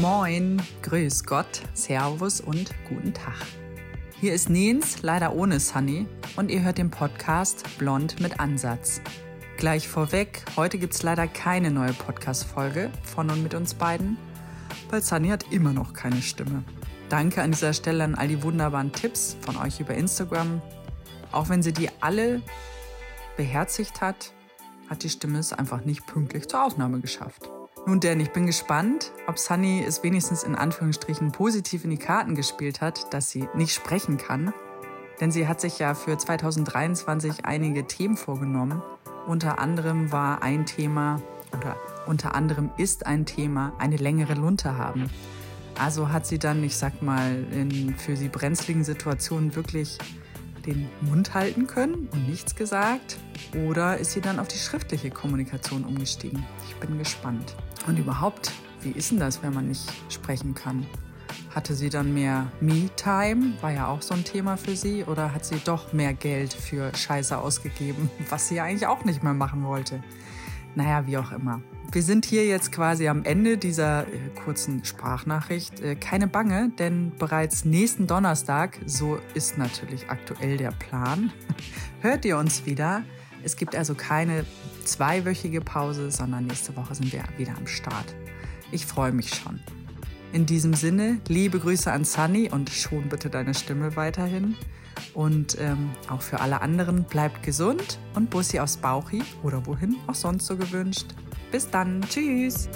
Moin, Grüß Gott, Servus und guten Tag. Hier ist Nens, leider ohne Sunny, und ihr hört den Podcast Blond mit Ansatz. Gleich vorweg, heute gibt es leider keine neue Podcast-Folge von und mit uns beiden, weil Sunny hat immer noch keine Stimme. Danke an dieser Stelle an all die wunderbaren Tipps von euch über Instagram. Auch wenn sie die alle beherzigt hat, hat die Stimme es einfach nicht pünktlich zur Aufnahme geschafft. Nun denn, ich bin gespannt, ob Sunny es wenigstens in Anführungsstrichen positiv in die Karten gespielt hat, dass sie nicht sprechen kann. Denn sie hat sich ja für 2023 einige Themen vorgenommen. Unter anderem war ein Thema oder unter anderem ist ein Thema eine längere Lunte haben. Also hat sie dann, ich sag mal, in für sie brenzligen Situationen wirklich den Mund halten können und nichts gesagt? Oder ist sie dann auf die schriftliche Kommunikation umgestiegen? Ich bin gespannt. Und überhaupt, wie ist denn das, wenn man nicht sprechen kann? Hatte sie dann mehr Me-Time? War ja auch so ein Thema für sie. Oder hat sie doch mehr Geld für Scheiße ausgegeben, was sie ja eigentlich auch nicht mehr machen wollte? Naja, wie auch immer. Wir sind hier jetzt quasi am Ende dieser äh, kurzen Sprachnachricht. Äh, keine Bange, denn bereits nächsten Donnerstag, so ist natürlich aktuell der Plan, hört ihr uns wieder. Es gibt also keine zweiwöchige Pause, sondern nächste Woche sind wir wieder am Start. Ich freue mich schon. In diesem Sinne, liebe Grüße an Sunny und schon bitte deine Stimme weiterhin. Und ähm, auch für alle anderen, bleibt gesund und Bussi aufs Bauchi oder wohin auch sonst so gewünscht. Bis dann, tschüss!